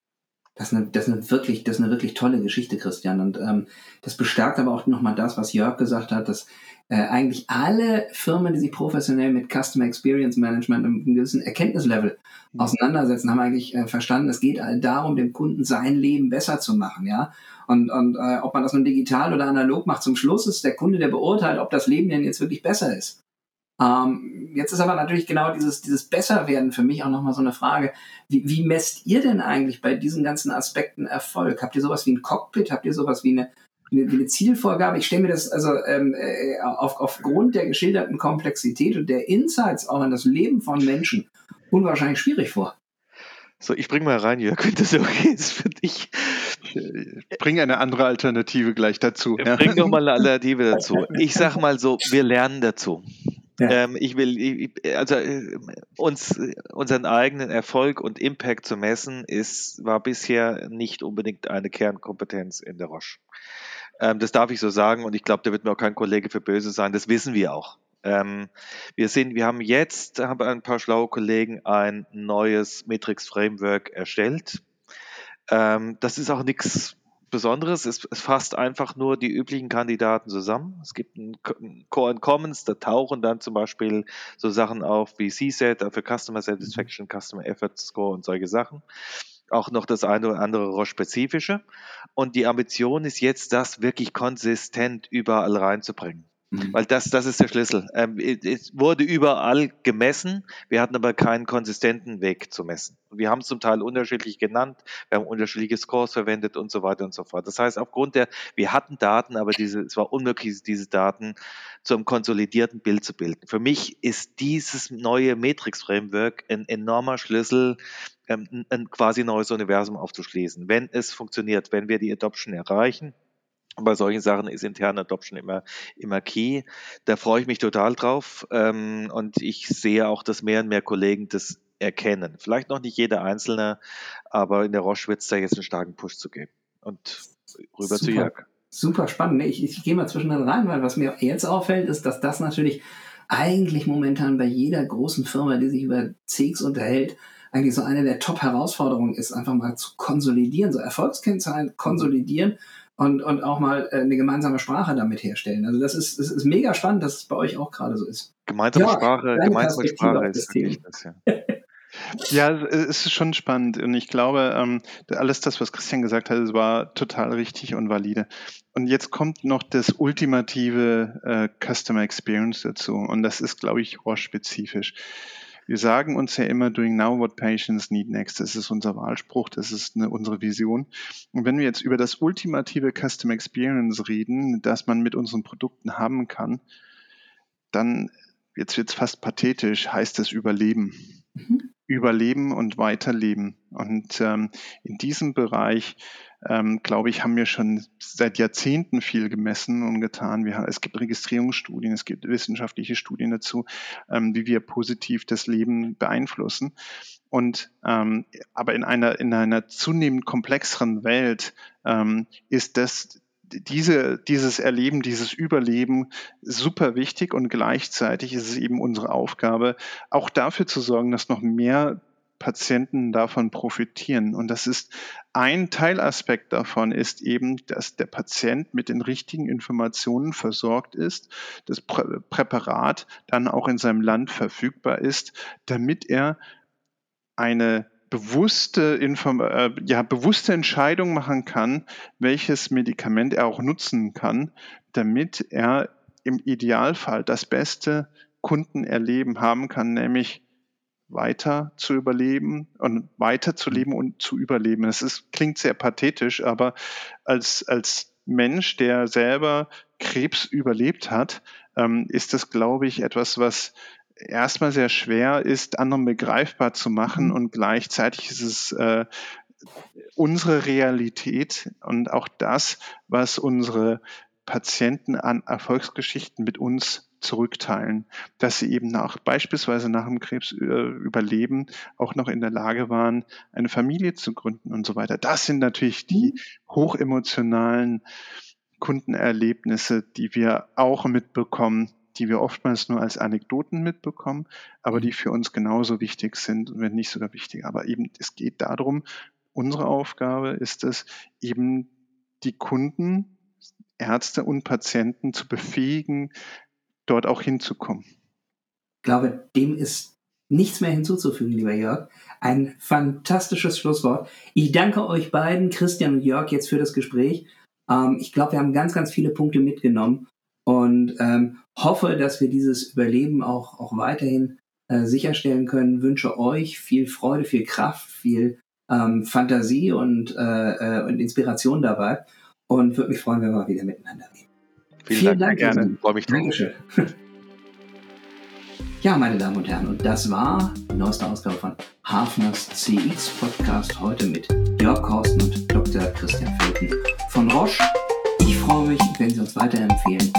Das ist, eine, das, ist eine wirklich, das ist eine wirklich tolle Geschichte, Christian. Und ähm, das bestärkt aber auch nochmal das, was Jörg gesagt hat, dass äh, eigentlich alle Firmen, die sich professionell mit Customer Experience Management im gewissen Erkenntnislevel mhm. auseinandersetzen, haben eigentlich äh, verstanden, es geht darum, dem Kunden sein Leben besser zu machen, ja. Und, und äh, ob man das nun digital oder analog macht, zum Schluss ist der Kunde, der beurteilt, ob das Leben denn jetzt wirklich besser ist. Ähm, jetzt ist aber natürlich genau dieses, dieses Besserwerden für mich auch nochmal so eine Frage. Wie, wie messt ihr denn eigentlich bei diesen ganzen Aspekten Erfolg? Habt ihr sowas wie ein Cockpit? Habt ihr sowas wie eine, wie eine Zielvorgabe? Ich stelle mir das also ähm, äh, auf, aufgrund der geschilderten Komplexität und der Insights auch in das Leben von Menschen unwahrscheinlich schwierig vor. So, ich bringe mal rein, Jörg, wenn das okay ist für dich. Bring eine andere Alternative gleich dazu. Ja. Bring doch mal eine Alternative dazu. Ich sag mal so, wir lernen dazu. Ja. Ähm, ich will, ich, also äh, uns, unseren eigenen Erfolg und Impact zu messen, ist, war bisher nicht unbedingt eine Kernkompetenz in der Roche. Ähm, das darf ich so sagen und ich glaube, da wird mir auch kein Kollege für böse sein. Das wissen wir auch. Ähm, wir sind, wir haben jetzt, haben ein paar schlaue Kollegen ein neues Matrix Framework erstellt. Ähm, das ist auch nichts Besonderes. Es, es, fasst einfach nur die üblichen Kandidaten zusammen. Es gibt ein Core and Commons, da tauchen dann zum Beispiel so Sachen auf wie CSAT für Customer Satisfaction, Customer Effort Score und solche Sachen. Auch noch das eine oder andere Roche-spezifische. Und die Ambition ist jetzt, das wirklich konsistent überall reinzubringen. Mhm. Weil das, das ist der Schlüssel. Ähm, es wurde überall gemessen, wir hatten aber keinen konsistenten Weg zu messen. Wir haben es zum Teil unterschiedlich genannt, wir haben unterschiedliche Scores verwendet und so weiter und so fort. Das heißt, aufgrund der, wir hatten Daten, aber diese, es war unmöglich, diese Daten zum konsolidierten Bild zu bilden. Für mich ist dieses neue Matrix-Framework ein enormer Schlüssel, ähm, ein quasi neues Universum aufzuschließen. Wenn es funktioniert, wenn wir die Adoption erreichen, bei solchen Sachen ist interne Adoption immer, immer key. Da freue ich mich total drauf. Ähm, und ich sehe auch, dass mehr und mehr Kollegen das erkennen. Vielleicht noch nicht jeder Einzelne, aber in der Roche wird es da jetzt einen starken Push zu geben. Und rüber Super. zu Jörg. Super spannend. Ich, ich gehe mal zwischendrin rein, weil was mir jetzt auffällt, ist, dass das natürlich eigentlich momentan bei jeder großen Firma, die sich über CX unterhält, eigentlich so eine der Top-Herausforderungen ist, einfach mal zu konsolidieren, so Erfolgskennzahlen konsolidieren und, und auch mal äh, eine gemeinsame Sprache damit herstellen. Also das ist, das ist mega spannend, dass es bei euch auch gerade so ist. Gemeinsame ja, Sprache, gemeinsame Sprache ist wirklich das, ja. Ja, es ist schon spannend und ich glaube, ähm, alles das, was Christian gesagt hat, war total richtig und valide. Und jetzt kommt noch das ultimative äh, Customer Experience dazu und das ist, glaube ich, Roche-spezifisch. Wir sagen uns ja immer, doing now what patients need next. Das ist unser Wahlspruch, das ist eine, unsere Vision. Und wenn wir jetzt über das ultimative Custom Experience reden, das man mit unseren Produkten haben kann, dann, jetzt wird es fast pathetisch, heißt es Überleben. Mhm. Überleben und Weiterleben. Und ähm, in diesem Bereich ähm, glaube ich, haben wir schon seit Jahrzehnten viel gemessen und getan. Wir, es gibt Registrierungsstudien, es gibt wissenschaftliche Studien dazu, ähm, wie wir positiv das Leben beeinflussen. Und ähm, aber in einer in einer zunehmend komplexeren Welt ähm, ist das diese, dieses Erleben, dieses Überleben super wichtig und gleichzeitig ist es eben unsere Aufgabe, auch dafür zu sorgen, dass noch mehr Patienten davon profitieren. Und das ist ein Teilaspekt davon ist eben, dass der Patient mit den richtigen Informationen versorgt ist, das Prä Präparat dann auch in seinem Land verfügbar ist, damit er eine bewusste, Inform äh, ja, bewusste Entscheidung machen kann, welches Medikament er auch nutzen kann, damit er im Idealfall das beste Kundenerleben haben kann, nämlich weiter zu überleben und weiter zu leben und zu überleben. Das ist, klingt sehr pathetisch, aber als, als Mensch, der selber Krebs überlebt hat, ähm, ist das, glaube ich, etwas, was erstmal sehr schwer ist, anderen begreifbar zu machen mhm. und gleichzeitig ist es äh, unsere Realität und auch das, was unsere Patienten an Erfolgsgeschichten mit uns zurückteilen, dass sie eben nach, beispielsweise nach dem Krebsüberleben äh, auch noch in der Lage waren, eine Familie zu gründen und so weiter. Das sind natürlich die mhm. hochemotionalen Kundenerlebnisse, die wir auch mitbekommen, die wir oftmals nur als Anekdoten mitbekommen, aber die für uns genauso wichtig sind, wenn nicht sogar wichtiger. Aber eben, es geht darum, unsere Aufgabe ist es, eben die Kunden, Ärzte und Patienten zu befähigen, dort auch hinzukommen. Ich glaube, dem ist nichts mehr hinzuzufügen, lieber Jörg. Ein fantastisches Schlusswort. Ich danke euch beiden, Christian und Jörg, jetzt für das Gespräch. Ähm, ich glaube, wir haben ganz, ganz viele Punkte mitgenommen und ähm, hoffe, dass wir dieses Überleben auch, auch weiterhin äh, sicherstellen können. Wünsche euch viel Freude, viel Kraft, viel ähm, Fantasie und, äh, äh, und Inspiration dabei und würde mich freuen, wenn wir mal wieder miteinander reden. Vielen, Vielen Dank, Dank gerne. Freue mich drauf. Dankeschön. Ja, meine Damen und Herren, und das war die neueste Ausgabe von Hafners CX Podcast heute mit Jörg Korsten und Dr. Christian Felten von Roche. Ich freue mich, wenn Sie uns weiterempfehlen